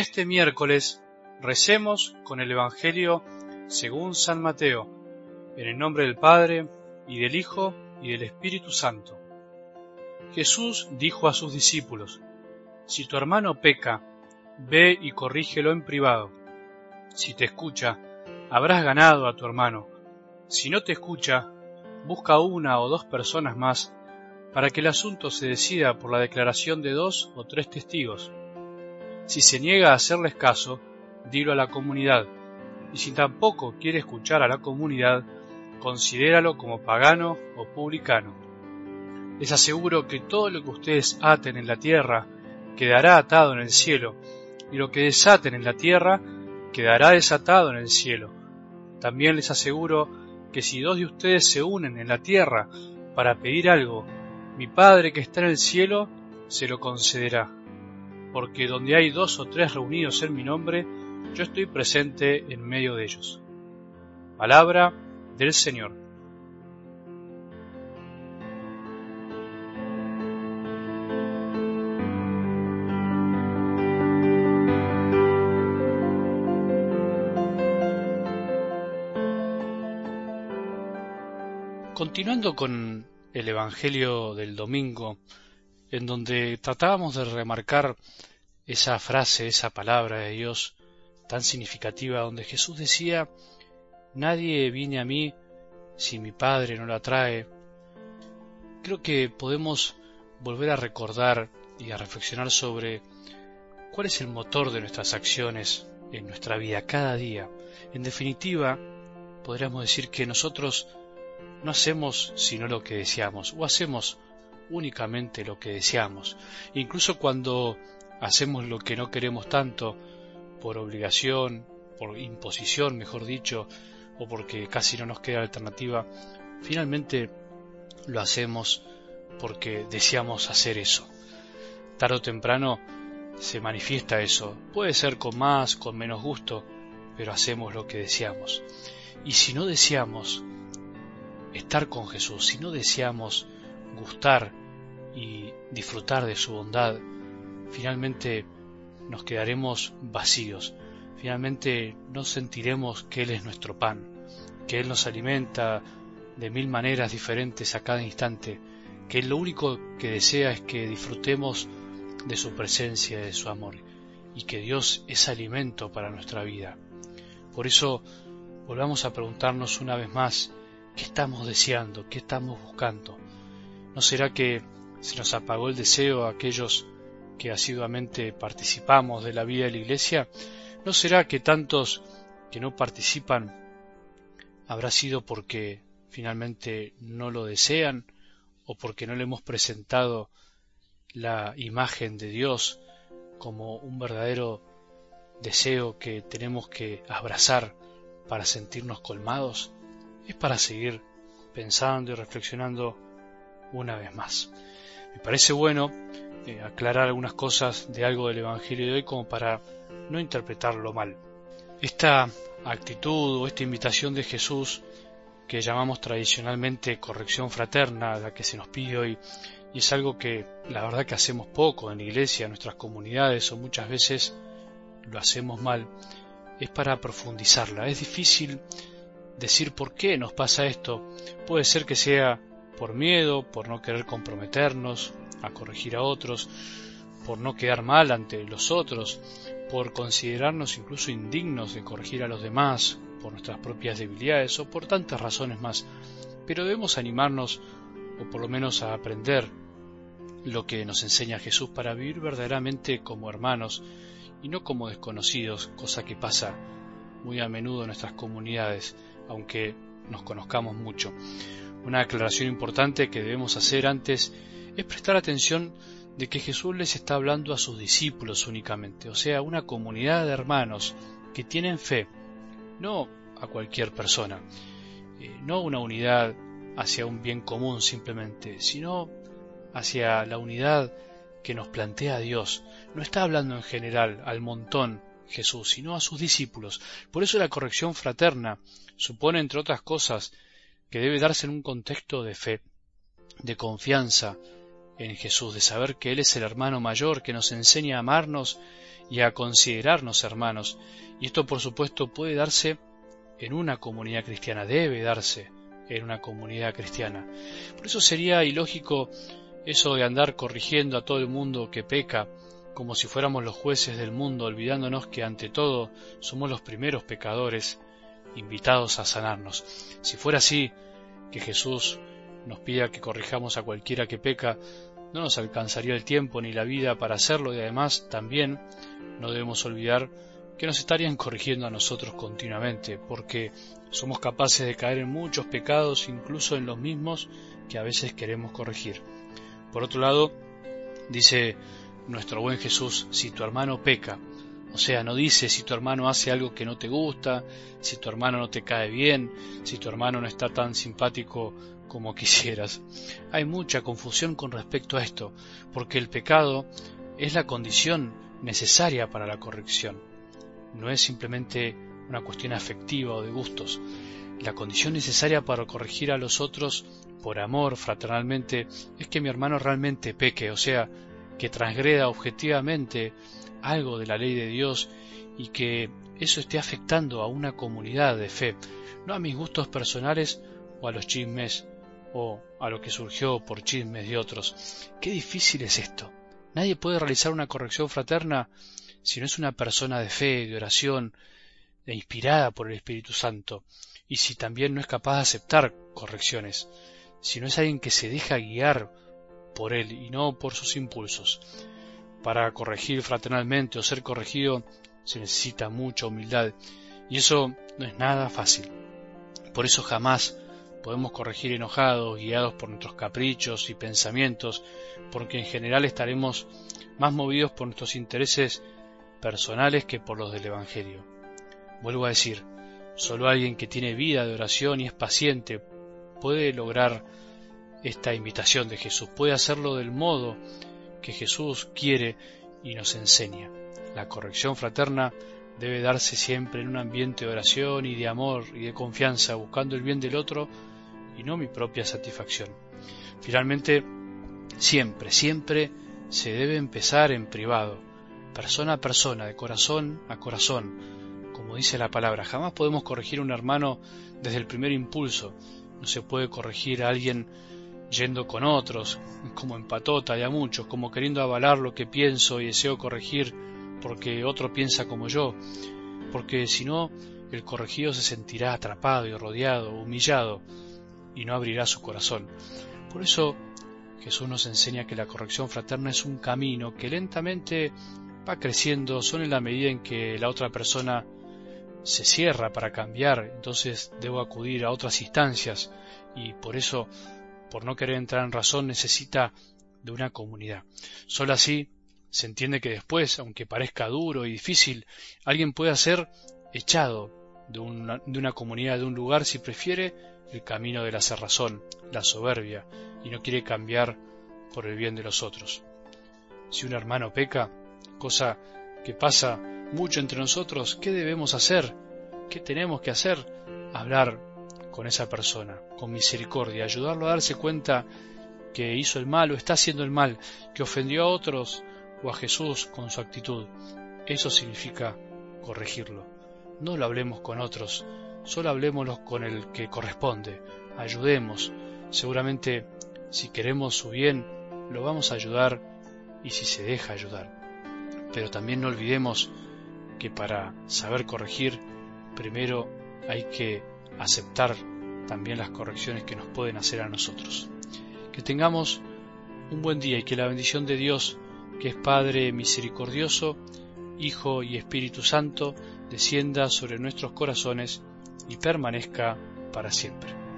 este miércoles recemos con el Evangelio según San Mateo, en el nombre del Padre, y del Hijo, y del Espíritu Santo. Jesús dijo a sus discípulos, Si tu hermano peca, ve y corrígelo en privado. Si te escucha, habrás ganado a tu hermano. Si no te escucha, busca una o dos personas más para que el asunto se decida por la declaración de dos o tres testigos. Si se niega a hacerles caso, dilo a la comunidad, y si tampoco quiere escuchar a la comunidad, considéralo como pagano o publicano. Les aseguro que todo lo que ustedes aten en la tierra quedará atado en el cielo, y lo que desaten en la tierra quedará desatado en el cielo. También les aseguro que si dos de ustedes se unen en la tierra para pedir algo, mi Padre que está en el cielo se lo concederá. Porque donde hay dos o tres reunidos en mi nombre, yo estoy presente en medio de ellos. Palabra del Señor. Continuando con el Evangelio del domingo, en donde tratábamos de remarcar esa frase, esa palabra de Dios tan significativa, donde Jesús decía, Nadie viene a mí si mi Padre no la trae. Creo que podemos volver a recordar y a reflexionar sobre cuál es el motor de nuestras acciones en nuestra vida cada día. En definitiva, podríamos decir que nosotros no hacemos sino lo que deseamos, o hacemos únicamente lo que deseamos. Incluso cuando hacemos lo que no queremos tanto, por obligación, por imposición, mejor dicho, o porque casi no nos queda alternativa, finalmente lo hacemos porque deseamos hacer eso. Tarde o temprano se manifiesta eso. Puede ser con más, con menos gusto, pero hacemos lo que deseamos. Y si no deseamos estar con Jesús, si no deseamos gustar y disfrutar de su bondad, finalmente nos quedaremos vacíos, finalmente no sentiremos que Él es nuestro pan, que Él nos alimenta de mil maneras diferentes a cada instante, que Él lo único que desea es que disfrutemos de su presencia, de su amor, y que Dios es alimento para nuestra vida. Por eso volvamos a preguntarnos una vez más, ¿Qué estamos deseando? ¿Qué estamos buscando? ¿No será que se nos apagó el deseo a aquellos que asiduamente participamos de la vida de la Iglesia? ¿No será que tantos que no participan habrá sido porque finalmente no lo desean o porque no le hemos presentado la imagen de Dios como un verdadero deseo que tenemos que abrazar para sentirnos colmados? es para seguir pensando y reflexionando una vez más. Me parece bueno eh, aclarar algunas cosas de algo del Evangelio de hoy como para no interpretarlo mal. Esta actitud o esta invitación de Jesús que llamamos tradicionalmente corrección fraterna, la que se nos pide hoy, y es algo que la verdad que hacemos poco en la iglesia, en nuestras comunidades, o muchas veces lo hacemos mal, es para profundizarla. Es difícil decir por qué nos pasa esto. Puede ser que sea por miedo, por no querer comprometernos a corregir a otros, por no quedar mal ante los otros, por considerarnos incluso indignos de corregir a los demás, por nuestras propias debilidades o por tantas razones más. Pero debemos animarnos, o por lo menos a aprender lo que nos enseña Jesús para vivir verdaderamente como hermanos y no como desconocidos, cosa que pasa muy a menudo en nuestras comunidades aunque nos conozcamos mucho. Una aclaración importante que debemos hacer antes es prestar atención de que Jesús les está hablando a sus discípulos únicamente, o sea, una comunidad de hermanos que tienen fe, no a cualquier persona, eh, no una unidad hacia un bien común simplemente, sino hacia la unidad que nos plantea Dios. No está hablando en general al montón Jesús, sino a sus discípulos. Por eso la corrección fraterna supone, entre otras cosas, que debe darse en un contexto de fe, de confianza en Jesús, de saber que Él es el hermano mayor que nos enseña a amarnos y a considerarnos hermanos. Y esto por supuesto puede darse en una comunidad cristiana, debe darse en una comunidad cristiana. Por eso sería ilógico eso de andar corrigiendo a todo el mundo que peca, como si fuéramos los jueces del mundo, olvidándonos que ante todo somos los primeros pecadores invitados a sanarnos. Si fuera así, que Jesús nos pida que corrijamos a cualquiera que peca, no nos alcanzaría el tiempo ni la vida para hacerlo y además también no debemos olvidar que nos estarían corrigiendo a nosotros continuamente, porque somos capaces de caer en muchos pecados, incluso en los mismos que a veces queremos corregir. Por otro lado, dice nuestro buen Jesús, si tu hermano peca, o sea, no dice si tu hermano hace algo que no te gusta, si tu hermano no te cae bien, si tu hermano no está tan simpático como quisieras. Hay mucha confusión con respecto a esto, porque el pecado es la condición necesaria para la corrección. No es simplemente una cuestión afectiva o de gustos. La condición necesaria para corregir a los otros por amor, fraternalmente, es que mi hermano realmente peque, o sea, que transgreda objetivamente algo de la ley de Dios y que eso esté afectando a una comunidad de fe, no a mis gustos personales o a los chismes o a lo que surgió por chismes de otros. Qué difícil es esto. Nadie puede realizar una corrección fraterna si no es una persona de fe, de oración, e inspirada por el Espíritu Santo, y si también no es capaz de aceptar correcciones, si no es alguien que se deja guiar por él y no por sus impulsos. Para corregir fraternalmente o ser corregido se necesita mucha humildad, y eso no es nada fácil. Por eso jamás Podemos corregir enojados, guiados por nuestros caprichos y pensamientos, porque en general estaremos más movidos por nuestros intereses personales que por los del Evangelio. Vuelvo a decir, solo alguien que tiene vida de oración y es paciente puede lograr esta invitación de Jesús, puede hacerlo del modo que Jesús quiere y nos enseña. La corrección fraterna debe darse siempre en un ambiente de oración y de amor y de confianza, buscando el bien del otro y no mi propia satisfacción. Finalmente, siempre, siempre se debe empezar en privado, persona a persona, de corazón a corazón, como dice la palabra. Jamás podemos corregir a un hermano desde el primer impulso. No se puede corregir a alguien yendo con otros, como en patota y a muchos, como queriendo avalar lo que pienso y deseo corregir porque otro piensa como yo, porque si no, el corregido se sentirá atrapado y rodeado, humillado, y no abrirá su corazón. Por eso Jesús nos enseña que la corrección fraterna es un camino que lentamente va creciendo solo en la medida en que la otra persona se cierra para cambiar, entonces debo acudir a otras instancias y por eso, por no querer entrar en razón, necesita de una comunidad. Solo así se entiende que después, aunque parezca duro y difícil, alguien puede ser echado de una, de una comunidad, de un lugar, si prefiere, el camino de la cerrazón, la soberbia, y no quiere cambiar por el bien de los otros. Si un hermano peca, cosa que pasa mucho entre nosotros, ¿qué debemos hacer? ¿Qué tenemos que hacer? Hablar con esa persona, con misericordia, ayudarlo a darse cuenta que hizo el mal o está haciendo el mal, que ofendió a otros o a Jesús con su actitud. Eso significa corregirlo. No lo hablemos con otros, solo hablemoslo con el que corresponde, ayudemos, seguramente si queremos su bien, lo vamos a ayudar y si se deja ayudar. Pero también no olvidemos que para saber corregir, primero hay que aceptar también las correcciones que nos pueden hacer a nosotros. Que tengamos un buen día y que la bendición de Dios, que es Padre misericordioso, Hijo y Espíritu Santo, descienda sobre nuestros corazones y permanezca para siempre.